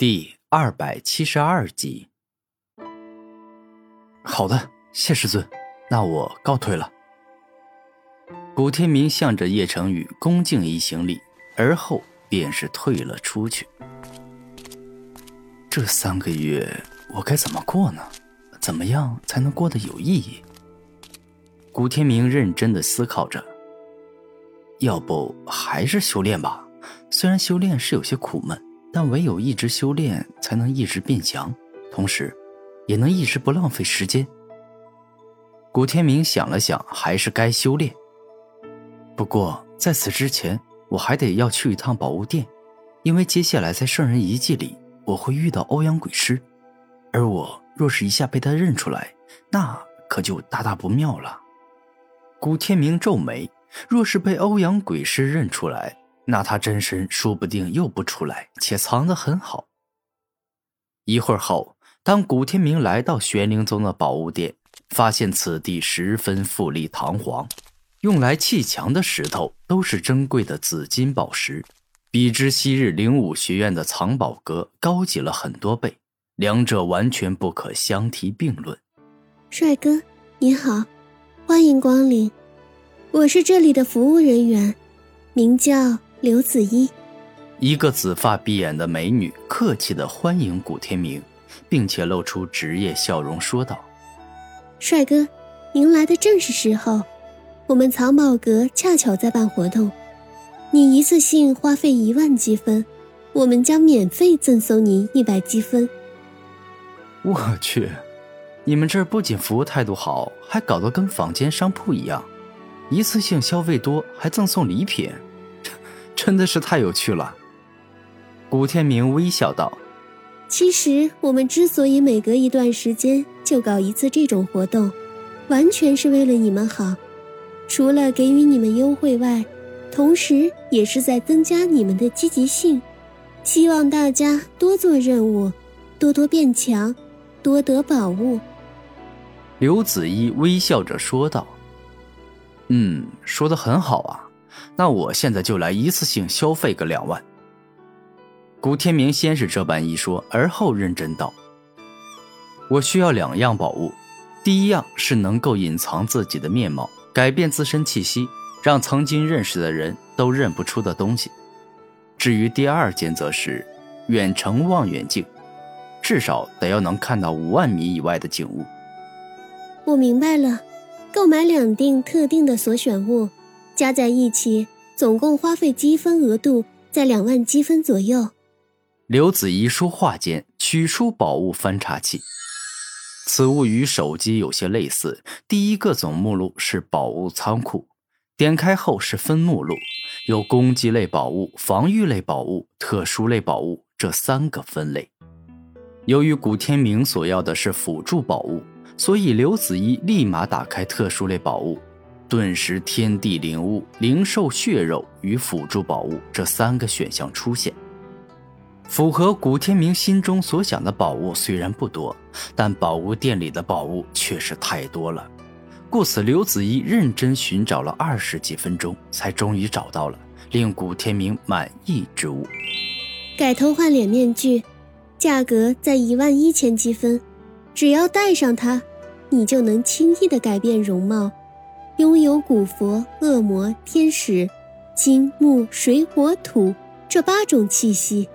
第二百七十二集。好的，谢师尊，那我告退了。古天明向着叶成宇恭敬一行礼，而后便是退了出去。这三个月我该怎么过呢？怎么样才能过得有意义？古天明认真的思考着。要不还是修炼吧，虽然修炼是有些苦闷。但唯有一直修炼，才能一直变强，同时，也能一直不浪费时间。古天明想了想，还是该修炼。不过在此之前，我还得要去一趟宝物殿，因为接下来在圣人遗迹里，我会遇到欧阳鬼师，而我若是一下被他认出来，那可就大大不妙了。古天明皱眉，若是被欧阳鬼师认出来，那他真身说不定又不出来，且藏得很好。一会儿后，当古天明来到玄灵宗的宝物殿，发现此地十分富丽堂皇，用来砌墙的石头都是珍贵的紫金宝石，比之昔日灵武学院的藏宝阁高级了很多倍，两者完全不可相提并论。帅哥，你好，欢迎光临，我是这里的服务人员，名叫。刘子怡，一个紫发碧眼的美女，客气的欢迎古天明，并且露出职业笑容，说道：“帅哥，您来的正是时候，我们藏宝阁恰巧在办活动，你一次性花费一万积分，我们将免费赠送您一百积分。”我去，你们这儿不仅服务态度好，还搞得跟坊间商铺一样，一次性消费多还赠送礼品。真的是太有趣了，古天明微笑道：“其实我们之所以每隔一段时间就搞一次这种活动，完全是为了你们好。除了给予你们优惠外，同时也是在增加你们的积极性。希望大家多做任务，多多变强，多得宝物。”刘子怡微笑着说道：“嗯，说的很好啊。”那我现在就来一次性消费个两万。古天明先是这般一说，而后认真道：“我需要两样宝物，第一样是能够隐藏自己的面貌，改变自身气息，让曾经认识的人都认不出的东西。至于第二件，则是远程望远镜，至少得要能看到五万米以外的景物。”我明白了，购买两定特定的所选物。加在一起，总共花费积分额度在两万积分左右。刘子怡说话间，取出宝物翻查器。此物与手机有些类似。第一个总目录是宝物仓库，点开后是分目录，有攻击类宝物、防御类宝物、特殊类宝物这三个分类。由于古天明所要的是辅助宝物，所以刘子怡立马打开特殊类宝物。顿时，天地灵物、灵兽血肉与辅助宝物这三个选项出现。符合古天明心中所想的宝物虽然不多，但宝物店里的宝物却是太多了。故此，刘子怡认真寻找了二十几分钟，才终于找到了令古天明满意之物——改头换脸面具，价格在一万一千积分。只要戴上它，你就能轻易的改变容貌。拥有古佛、恶魔、天使、金木水火土这八种气息。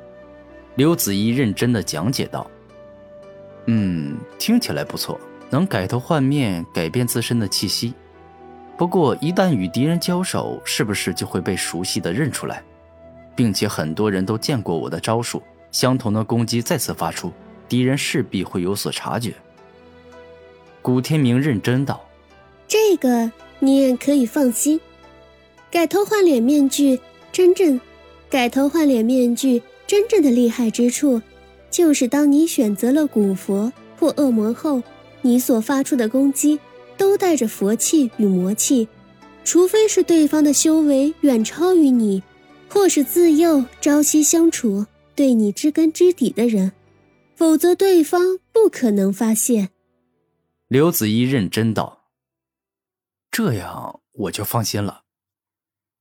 刘子怡认真的讲解道：“嗯，听起来不错，能改头换面，改变自身的气息。不过一旦与敌人交手，是不是就会被熟悉的认出来？并且很多人都见过我的招数，相同的攻击再次发出，敌人势必会有所察觉。”古天明认真道：“这个。”你也可以放心，改头换脸面具真正，改头换脸面具真正的厉害之处，就是当你选择了古佛或恶魔后，你所发出的攻击都带着佛气与魔气，除非是对方的修为远超于你，或是自幼朝夕相处、对你知根知底的人，否则对方不可能发现。刘子怡认真道。这样我就放心了。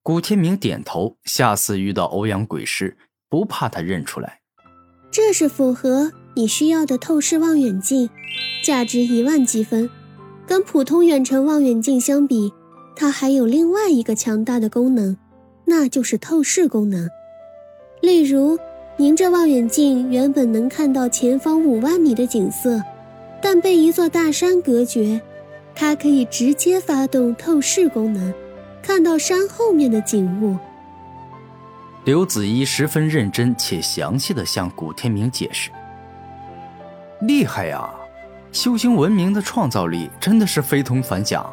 古天明点头，下次遇到欧阳鬼师，不怕他认出来。这是符合你需要的透视望远镜，价值一万积分。跟普通远程望远镜相比，它还有另外一个强大的功能，那就是透视功能。例如，您这望远镜原本能看到前方五万米的景色，但被一座大山隔绝，它可以直接发动透视功能，看到山后面的景物。刘子怡十分认真且详细的向古天明解释：“厉害呀！”修行文明的创造力真的是非同凡响，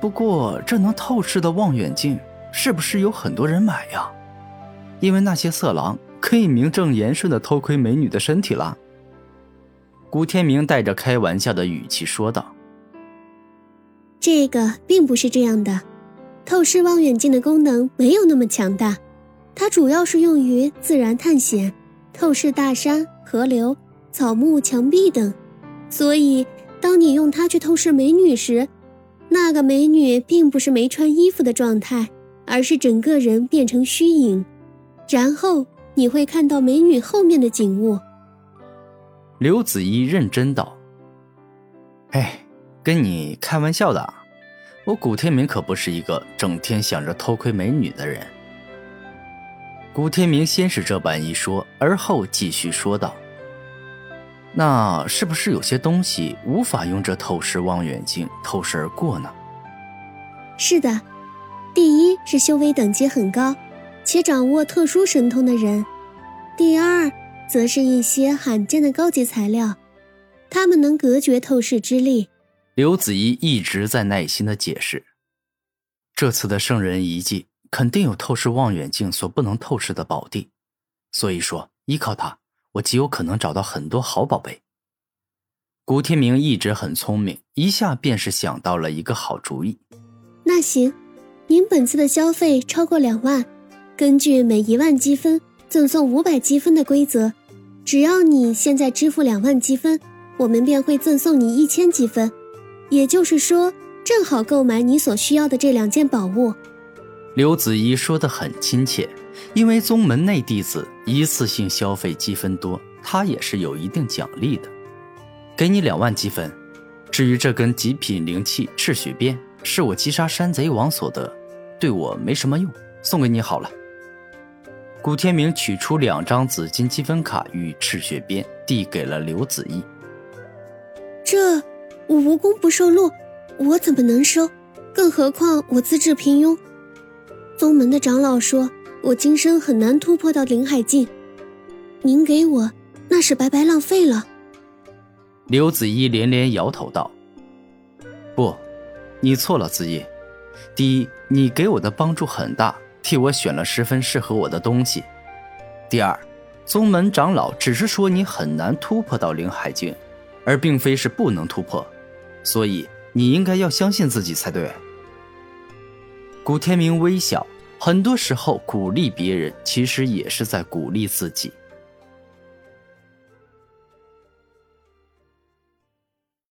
不过这能透视的望远镜是不是有很多人买呀？因为那些色狼可以名正言顺的偷窥美女的身体了。古天明带着开玩笑的语气说道：“这个并不是这样的，透视望远镜的功能没有那么强大，它主要是用于自然探险，透视大山、河流、草木、墙壁等。”所以，当你用它去透视美女时，那个美女并不是没穿衣服的状态，而是整个人变成虚影，然后你会看到美女后面的景物。刘子怡认真道：“哎，跟你开玩笑的，我古天明可不是一个整天想着偷窥美女的人。”古天明先是这般一说，而后继续说道。那是不是有些东西无法用这透视望远镜透视而过呢？是的，第一是修为等级很高，且掌握特殊神通的人；第二，则是一些罕见的高级材料，他们能隔绝透视之力。刘子怡一直在耐心的解释，这次的圣人遗迹肯定有透视望远镜所不能透视的宝地，所以说依靠它。我极有可能找到很多好宝贝。古天明一直很聪明，一下便是想到了一个好主意。那行，您本次的消费超过两万，根据每一万积分赠送五百积分的规则，只要你现在支付两万积分，我们便会赠送你一千积分。也就是说，正好购买你所需要的这两件宝物。刘子怡说的很亲切。因为宗门内弟子一次性消费积分多，他也是有一定奖励的，给你两万积分。至于这根极品灵器赤血鞭，是我击杀山贼王所得，对我没什么用，送给你好了。古天明取出两张紫金积分卡与赤血鞭，递给了刘子怡。这我无功不受禄，我怎么能收？更何况我资质平庸。宗门的长老说。我今生很难突破到灵海境，您给我那是白白浪费了。刘子怡连连摇头道：“不，你错了，子怡。第一，你给我的帮助很大，替我选了十分适合我的东西。第二，宗门长老只是说你很难突破到灵海境，而并非是不能突破，所以你应该要相信自己才对。”古天明微笑。很多时候，鼓励别人其实也是在鼓励自己。